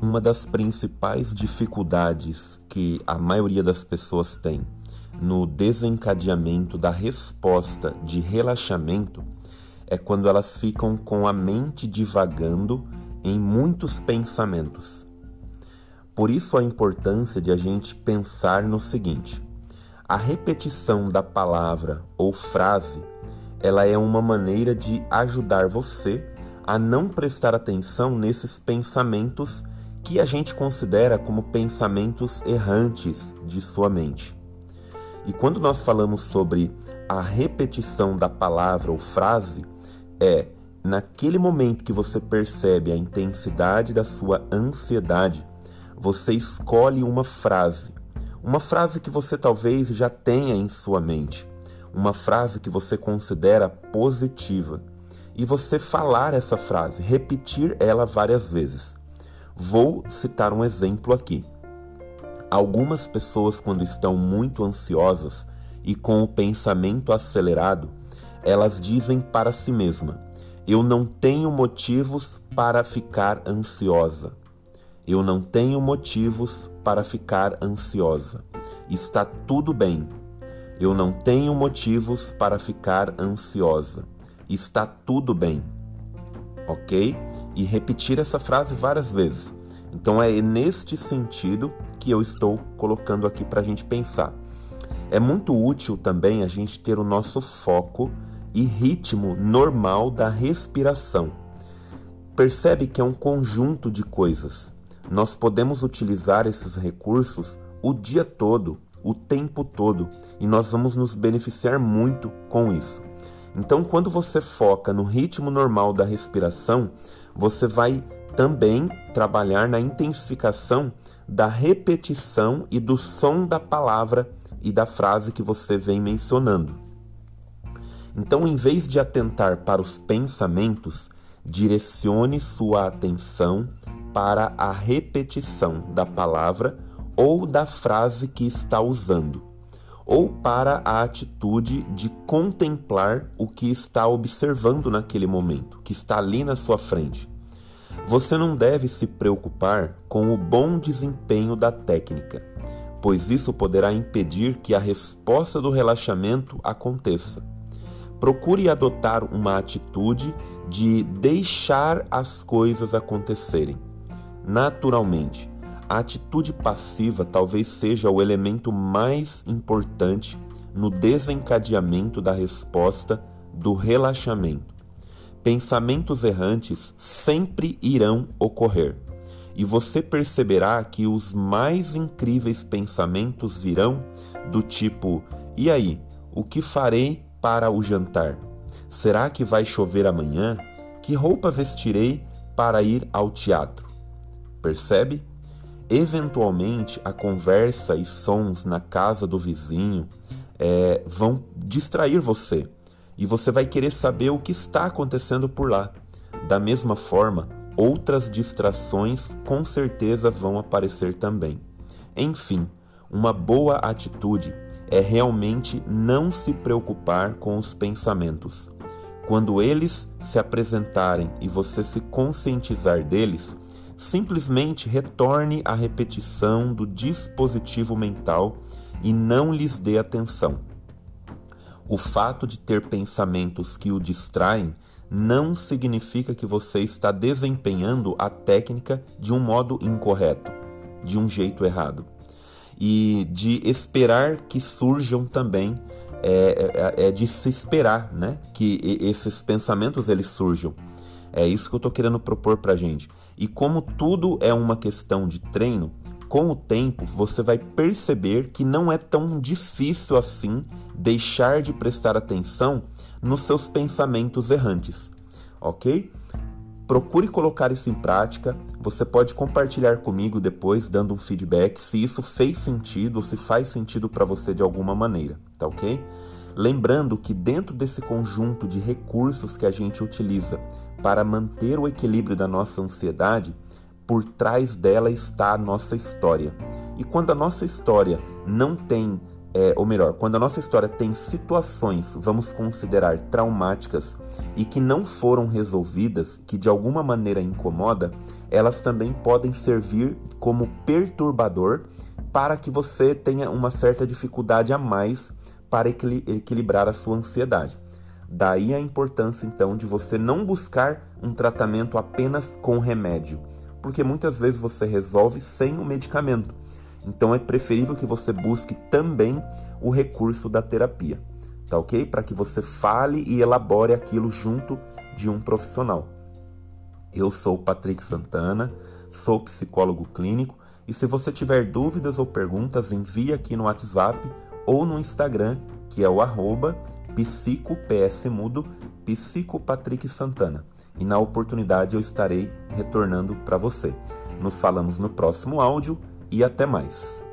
Uma das principais dificuldades que a maioria das pessoas tem no desencadeamento da resposta de relaxamento é quando elas ficam com a mente divagando em muitos pensamentos. Por isso a importância de a gente pensar no seguinte: a repetição da palavra ou frase, ela é uma maneira de ajudar você a não prestar atenção nesses pensamentos que a gente considera como pensamentos errantes de sua mente. E quando nós falamos sobre a repetição da palavra ou frase, é naquele momento que você percebe a intensidade da sua ansiedade, você escolhe uma frase, uma frase que você talvez já tenha em sua mente, uma frase que você considera positiva, e você falar essa frase, repetir ela várias vezes. Vou citar um exemplo aqui. Algumas pessoas, quando estão muito ansiosas e com o pensamento acelerado, elas dizem para si mesma: Eu não tenho motivos para ficar ansiosa. Eu não tenho motivos para ficar ansiosa. Está tudo bem. Eu não tenho motivos para ficar ansiosa. Está tudo bem. Ok? e repetir essa frase várias vezes. Então é neste sentido que eu estou colocando aqui para a gente pensar. É muito útil também a gente ter o nosso foco e ritmo normal da respiração. Percebe que é um conjunto de coisas. Nós podemos utilizar esses recursos o dia todo, o tempo todo, e nós vamos nos beneficiar muito com isso. Então, quando você foca no ritmo normal da respiração, você vai também trabalhar na intensificação da repetição e do som da palavra e da frase que você vem mencionando. Então, em vez de atentar para os pensamentos, direcione sua atenção para a repetição da palavra ou da frase que está usando, ou para a atitude de contemplar o que está observando naquele momento, que está ali na sua frente. Você não deve se preocupar com o bom desempenho da técnica, pois isso poderá impedir que a resposta do relaxamento aconteça. Procure adotar uma atitude de deixar as coisas acontecerem. Naturalmente, a atitude passiva talvez seja o elemento mais importante no desencadeamento da resposta do relaxamento. Pensamentos errantes sempre irão ocorrer, e você perceberá que os mais incríveis pensamentos virão do tipo: e aí, o que farei para o jantar? Será que vai chover amanhã? Que roupa vestirei para ir ao teatro? Percebe? Eventualmente, a conversa e sons na casa do vizinho é, vão distrair você e você vai querer saber o que está acontecendo por lá. Da mesma forma, outras distrações com certeza vão aparecer também. Enfim, uma boa atitude é realmente não se preocupar com os pensamentos. Quando eles se apresentarem e você se conscientizar deles, simplesmente retorne à repetição do dispositivo mental e não lhes dê atenção. O fato de ter pensamentos que o distraem não significa que você está desempenhando a técnica de um modo incorreto, de um jeito errado. E de esperar que surjam também, é, é, é de se esperar né? que esses pensamentos eles surjam. É isso que eu estou querendo propor para gente. E como tudo é uma questão de treino, com o tempo você vai perceber que não é tão difícil assim deixar de prestar atenção nos seus pensamentos errantes, ok? Procure colocar isso em prática. Você pode compartilhar comigo depois, dando um feedback, se isso fez sentido se faz sentido para você de alguma maneira, tá ok? Lembrando que dentro desse conjunto de recursos que a gente utiliza para manter o equilíbrio da nossa ansiedade, por trás dela está a nossa história. E quando a nossa história não tem é, ou melhor, quando a nossa história tem situações, vamos considerar traumáticas e que não foram resolvidas, que de alguma maneira incomoda, elas também podem servir como perturbador para que você tenha uma certa dificuldade a mais para equilibrar a sua ansiedade. Daí a importância então de você não buscar um tratamento apenas com remédio, porque muitas vezes você resolve sem o medicamento. Então é preferível que você busque também o recurso da terapia, tá ok? Para que você fale e elabore aquilo junto de um profissional. Eu sou Patrick Santana, sou psicólogo clínico e se você tiver dúvidas ou perguntas, envie aqui no WhatsApp ou no Instagram, que é o arroba psicopsmudo, psicopatrick Santana. E na oportunidade eu estarei retornando para você. Nos falamos no próximo áudio e até mais.